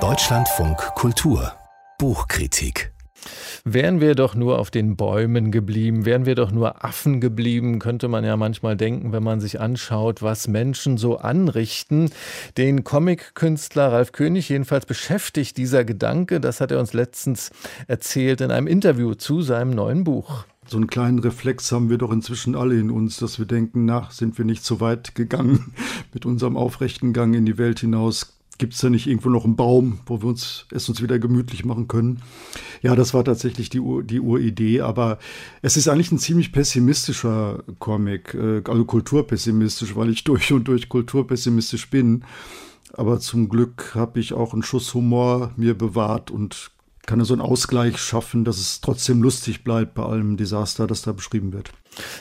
Deutschlandfunk Kultur Buchkritik Wären wir doch nur auf den Bäumen geblieben, wären wir doch nur Affen geblieben, könnte man ja manchmal denken, wenn man sich anschaut, was Menschen so anrichten. Den Comic-Künstler Ralf König jedenfalls beschäftigt dieser Gedanke, das hat er uns letztens erzählt in einem Interview zu seinem neuen Buch. So einen kleinen Reflex haben wir doch inzwischen alle in uns, dass wir denken, nach sind wir nicht so weit gegangen mit unserem aufrechten Gang in die Welt hinaus Gibt es da nicht irgendwo noch einen Baum, wo wir uns es uns wieder gemütlich machen können? Ja, das war tatsächlich die, Ur, die Uridee, aber es ist eigentlich ein ziemlich pessimistischer Comic, äh, also kulturpessimistisch, weil ich durch und durch kulturpessimistisch bin. Aber zum Glück habe ich auch einen Schuss Humor mir bewahrt und kann so einen Ausgleich schaffen, dass es trotzdem lustig bleibt bei allem Desaster, das da beschrieben wird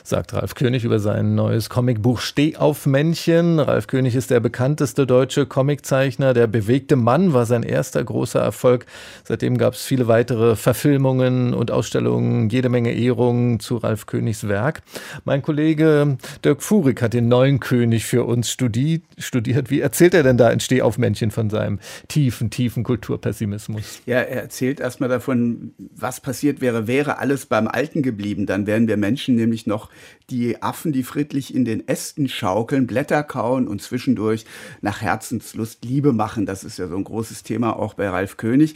sagt Ralf König über sein neues Comicbuch Steh auf Männchen. Ralf König ist der bekannteste deutsche Comiczeichner. Der bewegte Mann war sein erster großer Erfolg. Seitdem gab es viele weitere Verfilmungen und Ausstellungen, jede Menge Ehrungen zu Ralf Königs Werk. Mein Kollege Dirk Furig hat den neuen König für uns studi studiert. Wie erzählt er denn da in Steh auf Männchen von seinem tiefen, tiefen Kulturpessimismus? Ja, er erzählt erstmal davon, was passiert wäre, wäre alles beim Alten geblieben. Dann wären wir Menschen nämlich nämlich noch die Affen, die friedlich in den Ästen schaukeln, Blätter kauen und zwischendurch nach Herzenslust Liebe machen. Das ist ja so ein großes Thema auch bei Ralf König.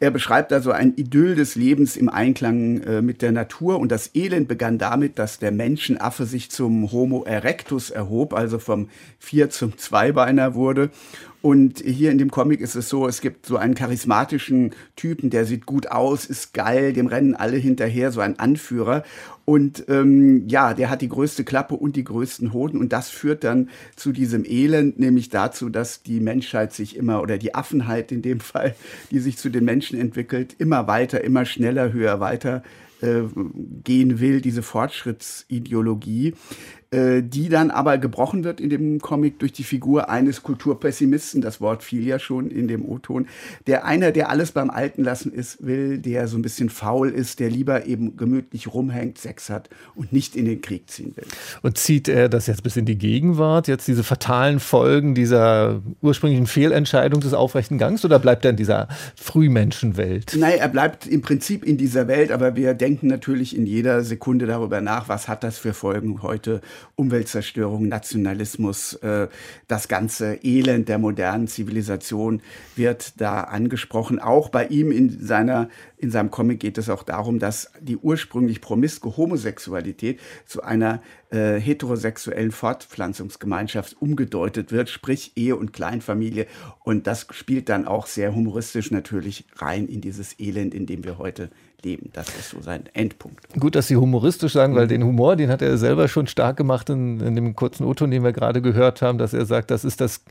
Er beschreibt also ein Idyll des Lebens im Einklang äh, mit der Natur und das Elend begann damit, dass der Menschenaffe sich zum Homo erectus erhob, also vom Vier zum Zweibeiner wurde und hier in dem Comic ist es so, es gibt so einen charismatischen Typen, der sieht gut aus, ist geil, dem rennen alle hinterher, so ein Anführer. Und ähm, ja, der hat die größte Klappe und die größten Hoden. Und das führt dann zu diesem Elend, nämlich dazu, dass die Menschheit sich immer, oder die Affenheit in dem Fall, die sich zu den Menschen entwickelt, immer weiter, immer schneller, höher, weiter äh, gehen will, diese Fortschrittsideologie. Äh, die dann aber gebrochen wird in dem Comic durch die Figur eines Kulturpessimisten, das Wort fiel ja schon in dem O-Ton, der einer, der alles beim Alten lassen ist, will, der so ein bisschen faul ist, der lieber eben gemütlich rumhängt, Sex hat und nicht in den Krieg ziehen will. Und zieht er das jetzt bis in die Gegenwart, jetzt diese fatalen Folgen dieser ursprünglichen Fehlentscheidung des aufrechten Gangs oder bleibt er in dieser Frühmenschenwelt? Nein, er bleibt im Prinzip in dieser Welt, aber wir denken natürlich in jeder Sekunde darüber nach, was hat das für Folgen heute Umweltzerstörung, Nationalismus, äh, das ganze Elend der modernen Zivilisation wird da angesprochen. Auch bei ihm in seiner in seinem Comic geht es auch darum, dass die ursprünglich promiske Homosexualität zu einer äh, heterosexuellen Fortpflanzungsgemeinschaft umgedeutet wird, sprich Ehe und Kleinfamilie. Und das spielt dann auch sehr humoristisch natürlich rein in dieses Elend, in dem wir heute leben. Das ist so sein Endpunkt. Gut, dass Sie humoristisch sagen, weil den Humor, den hat er selber schon stark gemacht in, in dem kurzen O-Ton, den wir gerade gehört haben, dass er sagt, das ist das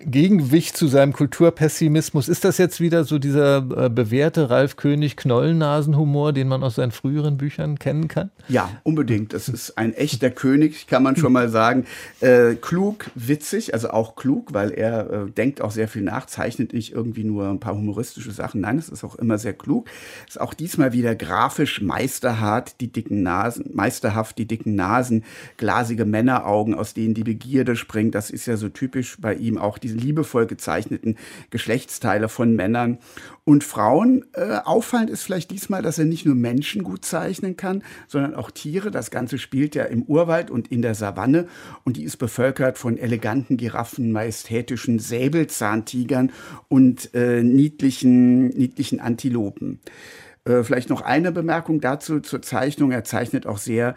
Gegengewicht zu seinem Kulturpessimismus. Ist das jetzt wieder so dieser äh, bewährte Ralf König Knollennasenhumor, den man aus seinen früheren Büchern kennen kann? Ja, unbedingt. Das ist ein echter König, kann man schon mal sagen. Äh, klug, witzig, also auch klug, weil er äh, denkt auch sehr viel nach, zeichnet nicht irgendwie nur ein paar humoristische Sachen. Nein, es ist auch immer sehr klug. Ist auch diesmal wieder grafisch meisterhart, die dicken Nasen, meisterhaft die dicken Nasen, glasige Männeraugen, aus denen die Begierde springt. Das ist ja so typisch bei ihm auch diese liebevoll gezeichneten Geschlechtsteile von Männern und Frauen. Äh, auffallend ist vielleicht diesmal, dass er nicht nur Menschen gut zeichnen kann, sondern auch Tiere. Das Ganze spielt ja im Urwald und in der Savanne und die ist bevölkert von eleganten Giraffen, majestätischen Säbelzahntigern und äh, niedlichen, niedlichen Antilopen. Äh, vielleicht noch eine Bemerkung dazu zur Zeichnung. Er zeichnet auch sehr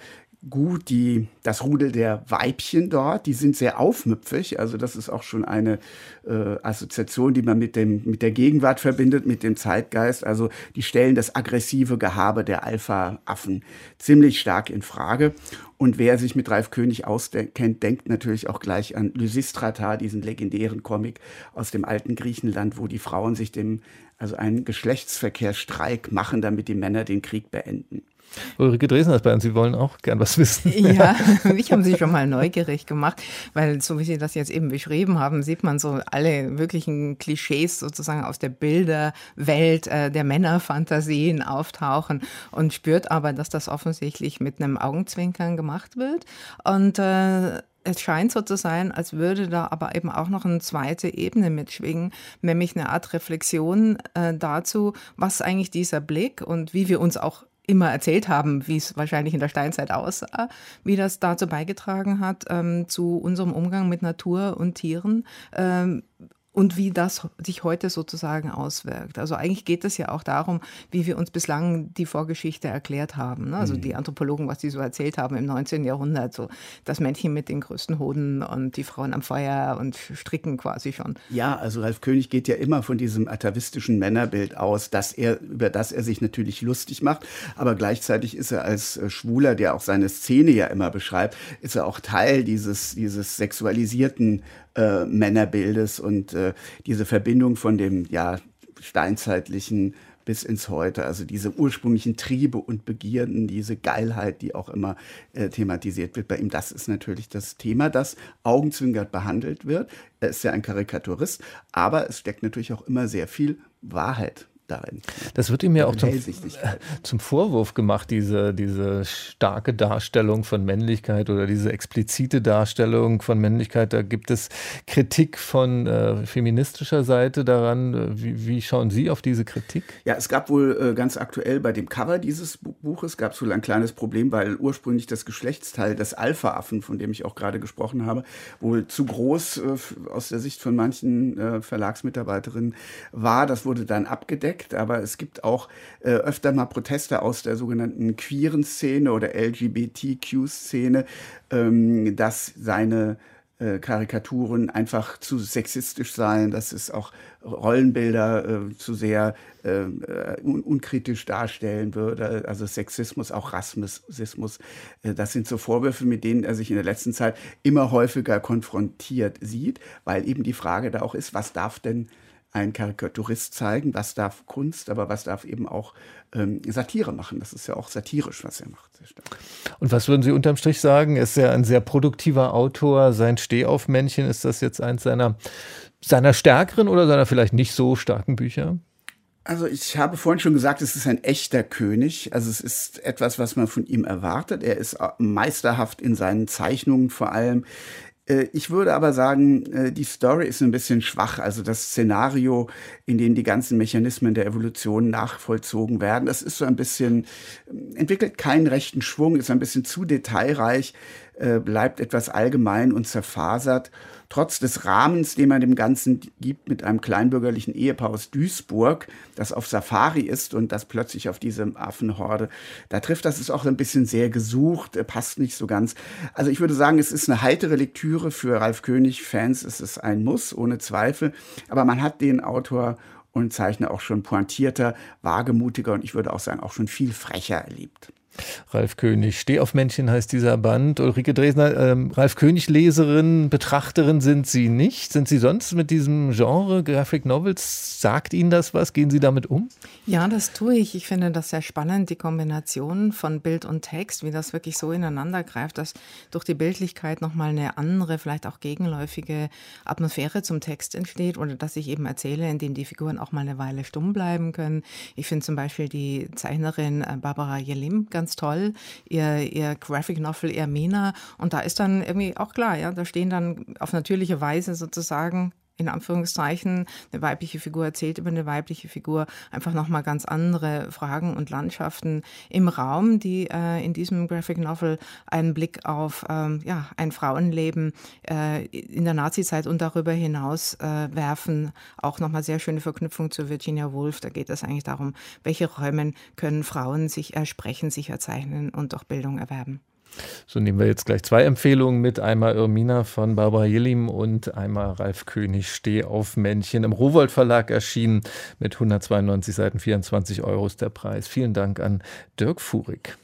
gut die, das Rudel der Weibchen dort. Die sind sehr aufmüpfig. Also das ist auch schon eine äh, Assoziation, die man mit, dem, mit der Gegenwart verbindet, mit dem Zeitgeist. Also die stellen das aggressive Gehabe der Alpha-Affen ziemlich stark in Frage. Und wer sich mit Ralf König auskennt, denkt natürlich auch gleich an Lysistrata, diesen legendären Comic aus dem alten Griechenland, wo die Frauen sich dem, also einen Geschlechtsverkehrsstreik machen, damit die Männer den Krieg beenden. Ulrike Dresner ist bei uns, Sie wollen auch gern was wissen. Ja, mich haben Sie schon mal neugierig gemacht, weil so wie Sie das jetzt eben beschrieben haben, sieht man so alle wirklichen Klischees sozusagen aus der Bilderwelt äh, der Männerfantasien auftauchen und spürt aber, dass das offensichtlich mit einem Augenzwinkern gemacht wird. Und äh, es scheint so zu sein, als würde da aber eben auch noch eine zweite Ebene mitschwingen, nämlich eine Art Reflexion äh, dazu, was eigentlich dieser Blick und wie wir uns auch immer erzählt haben, wie es wahrscheinlich in der Steinzeit aussah, wie das dazu beigetragen hat, ähm, zu unserem Umgang mit Natur und Tieren. Ähm, und wie das sich heute sozusagen auswirkt. Also eigentlich geht es ja auch darum, wie wir uns bislang die Vorgeschichte erklärt haben. Ne? Also mhm. die Anthropologen, was sie so erzählt haben im 19. Jahrhundert, so das Männchen mit den größten Hoden und die Frauen am Feuer und stricken quasi schon. Ja, also Ralf König geht ja immer von diesem atavistischen Männerbild aus, dass er, über das er sich natürlich lustig macht, aber gleichzeitig ist er als äh, Schwuler, der auch seine Szene ja immer beschreibt, ist er auch Teil dieses, dieses sexualisierten äh, Männerbildes und äh, diese Verbindung von dem ja steinzeitlichen bis ins Heute, also diese ursprünglichen Triebe und Begierden, diese Geilheit, die auch immer äh, thematisiert wird bei ihm, das ist natürlich das Thema, das augenzwinkert behandelt wird. Er ist ja ein Karikaturist, aber es steckt natürlich auch immer sehr viel Wahrheit darin. Das wird ihm ja auch zum, zum, Vorwurf gemacht, diese, diese starke Darstellung von Männlichkeit oder diese explizite Darstellung von Männlichkeit. Da gibt es Kritik von äh, feministischer Seite daran. Wie, wie, schauen Sie auf diese Kritik? Ja, es gab wohl äh, ganz aktuell bei dem Cover dieses Buches gab es wohl ein kleines Problem, weil ursprünglich das Geschlechtsteil des Alpha-Affen, von dem ich auch gerade gesprochen habe, wohl zu groß äh, aus der Sicht von manchen äh, Verlagsmitarbeiterinnen war. Das wurde dann abgedeckt entdeckt, aber es gibt auch äh, öfter mal Proteste aus der sogenannten queeren Szene oder LGBTQ-Szene, ähm, dass seine äh, Karikaturen einfach zu sexistisch seien, dass es auch Rollenbilder äh, zu sehr äh, un unkritisch darstellen würde. Also Sexismus, auch Rassismus. Äh, das sind so Vorwürfe, mit denen er sich in der letzten Zeit immer häufiger konfrontiert sieht, weil eben die Frage da auch ist, was darf denn ein Karikaturist zeigen, was darf Kunst, aber was darf eben auch ähm, Satire machen. Das ist ja auch satirisch, was er macht. Und was würden Sie unterm Strich sagen? Er ist ja ein sehr produktiver Autor. Sein Stehaufmännchen, ist das jetzt eins seiner, seiner stärkeren oder seiner vielleicht nicht so starken Bücher? Also ich habe vorhin schon gesagt, es ist ein echter König. Also es ist etwas, was man von ihm erwartet. Er ist meisterhaft in seinen Zeichnungen vor allem. Äh, ich würde aber sagen, äh, die Story ist ein bisschen schwach. Also das Szenario, in dem die ganzen Mechanismen der Evolution nachvollzogen werden, das ist so ein bisschen, äh, entwickelt keinen rechten Schwung, ist ein bisschen zu detailreich, bleibt etwas allgemein und zerfasert trotz des Rahmens, den man dem Ganzen gibt mit einem kleinbürgerlichen Ehepaar aus Duisburg, das auf Safari ist und das plötzlich auf diese Affenhorde da trifft, das ist auch ein bisschen sehr gesucht, äh, passt nicht so ganz. Also ich würde sagen, es ist eine heitere Lektüre für Ralf König-Fans, es ist ein Muss, ohne Zweifel, aber man hat den Autor und Zeichner auch schon pointierter, wagemutiger und ich würde auch sagen, auch schon viel frecher erlebt. Ralf König. Steh auf Männchen heißt dieser Band. Ulrike Dresner, ähm, Ralf König Leserin, Betrachterin sind Sie nicht. Sind Sie sonst mit diesem Genre Graphic Novels? Sagt Ihnen das was? Gehen Sie damit um? Ja, das tue ich. Ich finde das sehr spannend, die Kombination von Bild und Text, wie das wirklich so ineinander greift, dass durch die Bildlichkeit nochmal eine andere, vielleicht auch gegenläufige Atmosphäre zum Text entsteht oder dass ich eben erzähle, indem die Figuren auch mal eine Weile stumm bleiben können. Ich finde zum Beispiel die Zeichnerin äh, Barbara Jelim ganz toll, ihr, ihr Graphic Novel Ermina. Und da ist dann irgendwie auch klar, ja, da stehen dann auf natürliche Weise sozusagen in Anführungszeichen, eine weibliche Figur erzählt über eine weibliche Figur, einfach nochmal ganz andere Fragen und Landschaften im Raum, die äh, in diesem Graphic Novel einen Blick auf ähm, ja, ein Frauenleben äh, in der Nazizeit und darüber hinaus äh, werfen. Auch nochmal sehr schöne Verknüpfung zu Virginia Woolf. Da geht es eigentlich darum, welche Räume können Frauen sich ersprechen, sich erzeichnen und auch Bildung erwerben. So nehmen wir jetzt gleich zwei Empfehlungen mit. Einmal Irmina von Barbara Jillim und einmal Ralf König Steh auf Männchen. Im Rowold Verlag erschienen mit 192 Seiten, 24 Euro ist der Preis. Vielen Dank an Dirk Fuhrig.